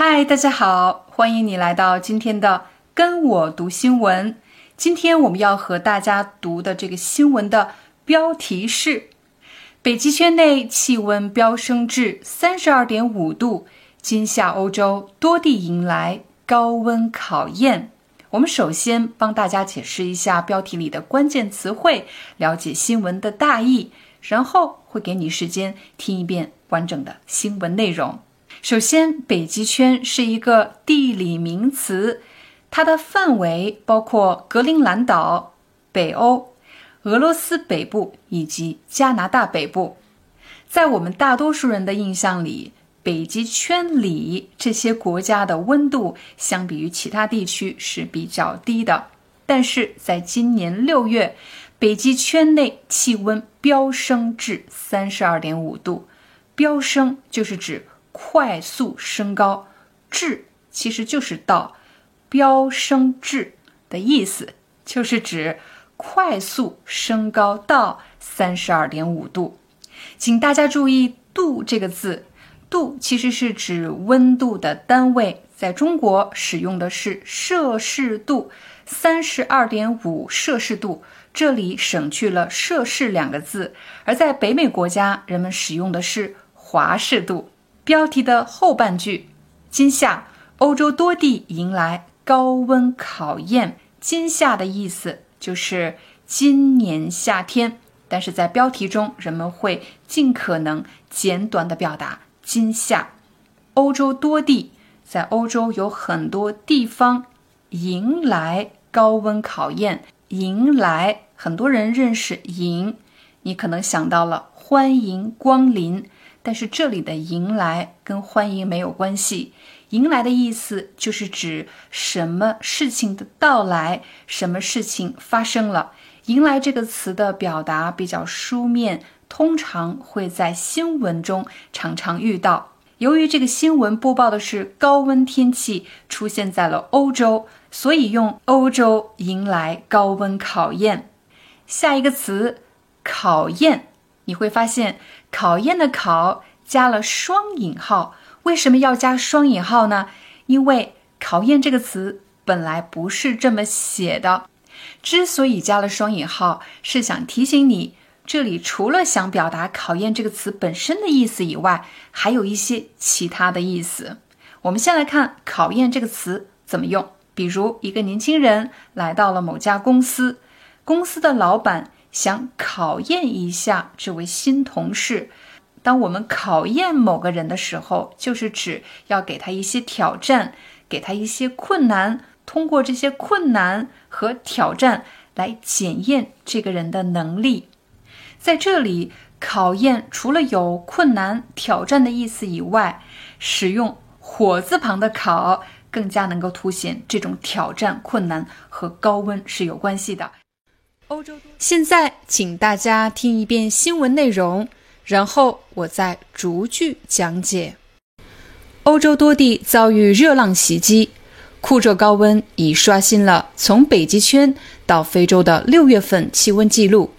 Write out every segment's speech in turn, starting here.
嗨，大家好，欢迎你来到今天的跟我读新闻。今天我们要和大家读的这个新闻的标题是：北极圈内气温飙升至三十二点五度，今夏欧洲多地迎来高温考验。我们首先帮大家解释一下标题里的关键词汇，了解新闻的大意，然后会给你时间听一遍完整的新闻内容。首先，北极圈是一个地理名词，它的范围包括格陵兰岛、北欧、俄罗斯北部以及加拿大北部。在我们大多数人的印象里，北极圈里这些国家的温度相比于其他地区是比较低的。但是在今年六月，北极圈内气温飙升至三十二点五度，飙升就是指。快速升高，至其实就是到，飙升至的意思，就是指快速升高到三十二点五度。请大家注意“度”这个字，“度”其实是指温度的单位，在中国使用的是摄氏度，三十二点五摄氏度，这里省去了摄氏两个字，而在北美国家，人们使用的是华氏度。标题的后半句：“今夏欧洲多地迎来高温考验。”今夏的意思就是今年夏天，但是在标题中，人们会尽可能简短的表达“今夏欧洲多地”。在欧洲有很多地方迎来高温考验。迎来，很多人认识迎，你可能想到了欢迎光临。但是这里的迎来跟欢迎没有关系，迎来的意思就是指什么事情的到来，什么事情发生了。迎来这个词的表达比较书面，通常会在新闻中常常遇到。由于这个新闻播报的是高温天气出现在了欧洲，所以用欧洲迎来高温考验。下一个词，考验。你会发现，考验的“考”加了双引号。为什么要加双引号呢？因为“考验”这个词本来不是这么写的。之所以加了双引号，是想提醒你，这里除了想表达“考验”这个词本身的意思以外，还有一些其他的意思。我们先来看“考验”这个词怎么用。比如，一个年轻人来到了某家公司，公司的老板。想考验一下这位新同事。当我们考验某个人的时候，就是指要给他一些挑战，给他一些困难，通过这些困难和挑战来检验这个人的能力。在这里，考验除了有困难、挑战的意思以外，使用火字旁的“考”更加能够凸显这种挑战、困难和高温是有关系的。欧洲。现在，请大家听一遍新闻内容，然后我再逐句讲解。欧洲多地遭遇热浪袭击，酷热高温已刷新了从北极圈到非洲的六月份气温记录。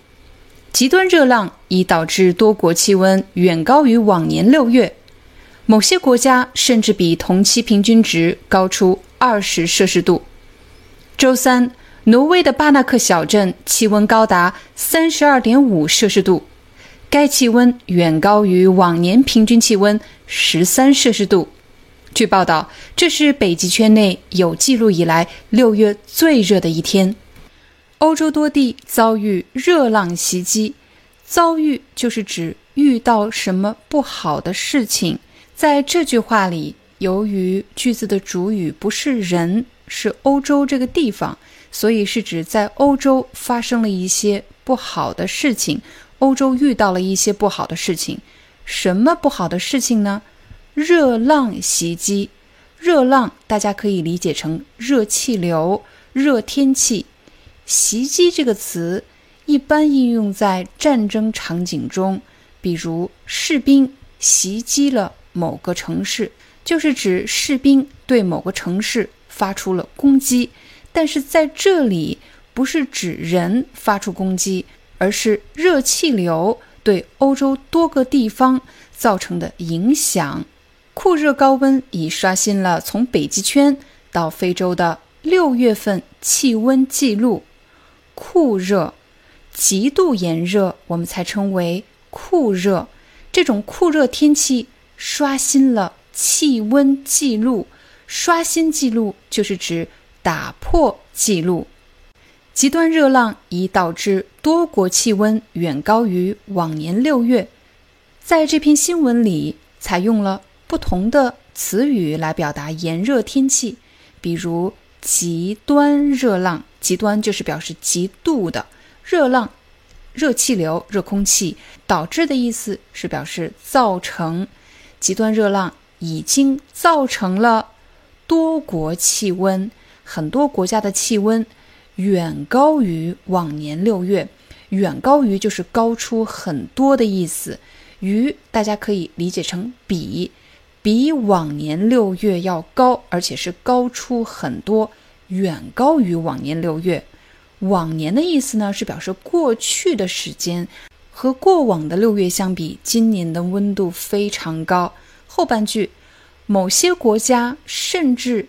极端热浪已导致多国气温远高于往年六月，某些国家甚至比同期平均值高出二十摄氏度。周三。挪威的巴纳克小镇气温高达三十二点五摄氏度，该气温远高于往年平均气温十三摄氏度。据报道，这是北极圈内有记录以来六月最热的一天。欧洲多地遭遇热浪袭击，遭遇就是指遇到什么不好的事情。在这句话里，由于句子的主语不是人，是欧洲这个地方。所以是指在欧洲发生了一些不好的事情，欧洲遇到了一些不好的事情。什么不好的事情呢？热浪袭击。热浪大家可以理解成热气流、热天气。袭击这个词一般应用在战争场景中，比如士兵袭击了某个城市，就是指士兵对某个城市发出了攻击。但是在这里不是指人发出攻击，而是热气流对欧洲多个地方造成的影响。酷热高温已刷新了从北极圈到非洲的六月份气温记录。酷热、极度炎热，我们才称为酷热。这种酷热天气刷新了气温记录。刷新记录就是指打破记录。极端热浪已导致多国气温远高于往年六月。在这篇新闻里，采用了。不同的词语来表达炎热天气，比如极端热浪，极端就是表示极度的热浪，热气流、热空气导致的意思是表示造成极端热浪已经造成了多国气温，很多国家的气温远高于往年六月，远高于就是高出很多的意思，于大家可以理解成比。比往年六月要高，而且是高出很多，远高于往年六月。往年的意思呢，是表示过去的时间，和过往的六月相比，今年的温度非常高。后半句，某些国家甚至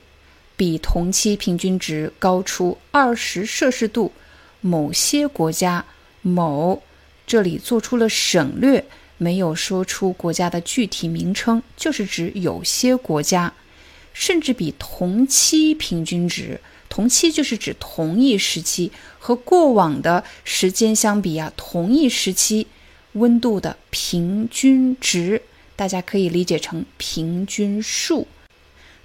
比同期平均值高出二十摄氏度。某些国家，某这里做出了省略。没有说出国家的具体名称，就是指有些国家，甚至比同期平均值，同期就是指同一时期和过往的时间相比啊，同一时期温度的平均值，大家可以理解成平均数。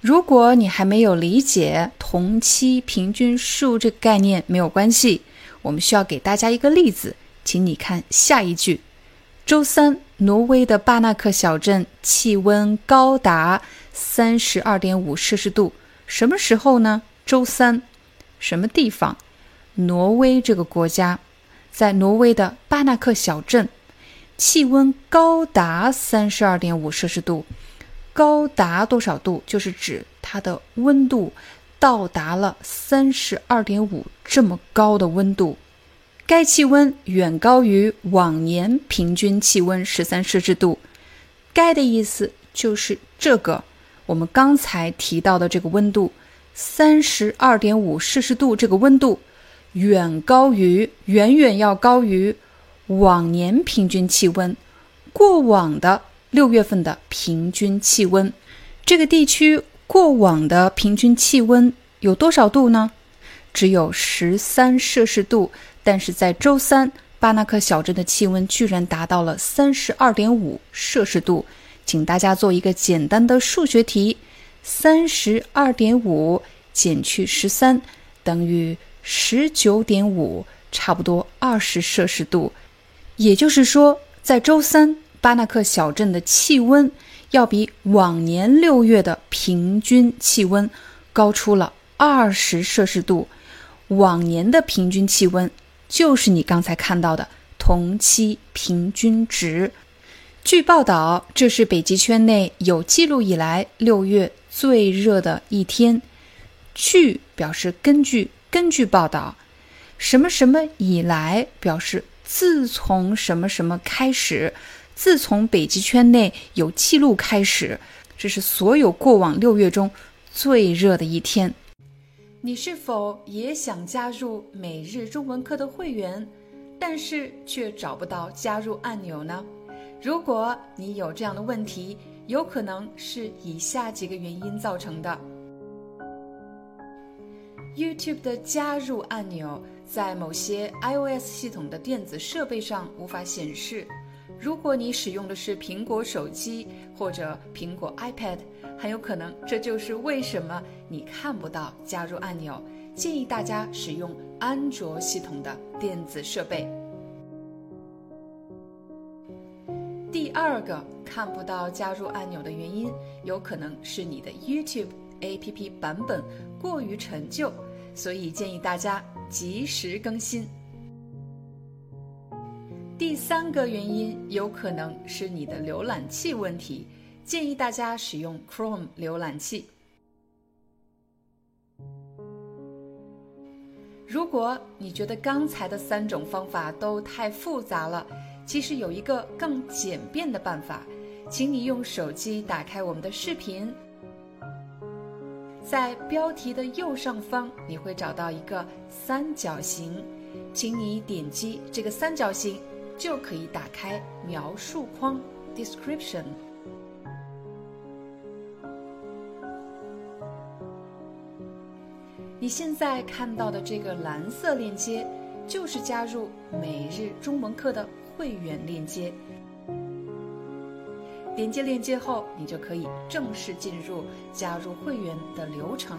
如果你还没有理解同期平均数这个概念，没有关系，我们需要给大家一个例子，请你看下一句。周三，挪威的巴纳克小镇气温高达三十二点五摄氏度。什么时候呢？周三，什么地方？挪威这个国家，在挪威的巴纳克小镇，气温高达三十二点五摄氏度。高达多少度？就是指它的温度到达了三十二点五这么高的温度。该气温远高于往年平均气温十三摄氏度。该的意思就是这个，我们刚才提到的这个温度，三十二点五摄氏度。这个温度远高于，远远要高于往年平均气温。过往的六月份的平均气温，这个地区过往的平均气温有多少度呢？只有十三摄氏度。但是在周三，巴纳克小镇的气温居然达到了三十二点五摄氏度。请大家做一个简单的数学题：三十二点五减去十三等于十九点五，差不多二十摄氏度。也就是说，在周三，巴纳克小镇的气温要比往年六月的平均气温高出了二十摄氏度。往年的平均气温。就是你刚才看到的同期平均值。据报道，这是北极圈内有记录以来六月最热的一天。据表示根据，根据报道，什么什么以来表示自从什么什么开始，自从北极圈内有记录开始，这是所有过往六月中最热的一天。你是否也想加入每日中文课的会员，但是却找不到加入按钮呢？如果你有这样的问题，有可能是以下几个原因造成的：YouTube 的加入按钮在某些 iOS 系统的电子设备上无法显示。如果你使用的是苹果手机或者苹果 iPad，很有可能这就是为什么你看不到加入按钮。建议大家使用安卓系统的电子设备。第二个看不到加入按钮的原因，有可能是你的 YouTube APP 版本过于陈旧，所以建议大家及时更新。第三个原因有可能是你的浏览器问题，建议大家使用 Chrome 浏览器。如果你觉得刚才的三种方法都太复杂了，其实有一个更简便的办法，请你用手机打开我们的视频，在标题的右上方你会找到一个三角形，请你点击这个三角形。就可以打开描述框 （description）。你现在看到的这个蓝色链接，就是加入每日中文课的会员链接。点击链接后，你就可以正式进入加入会员的流程。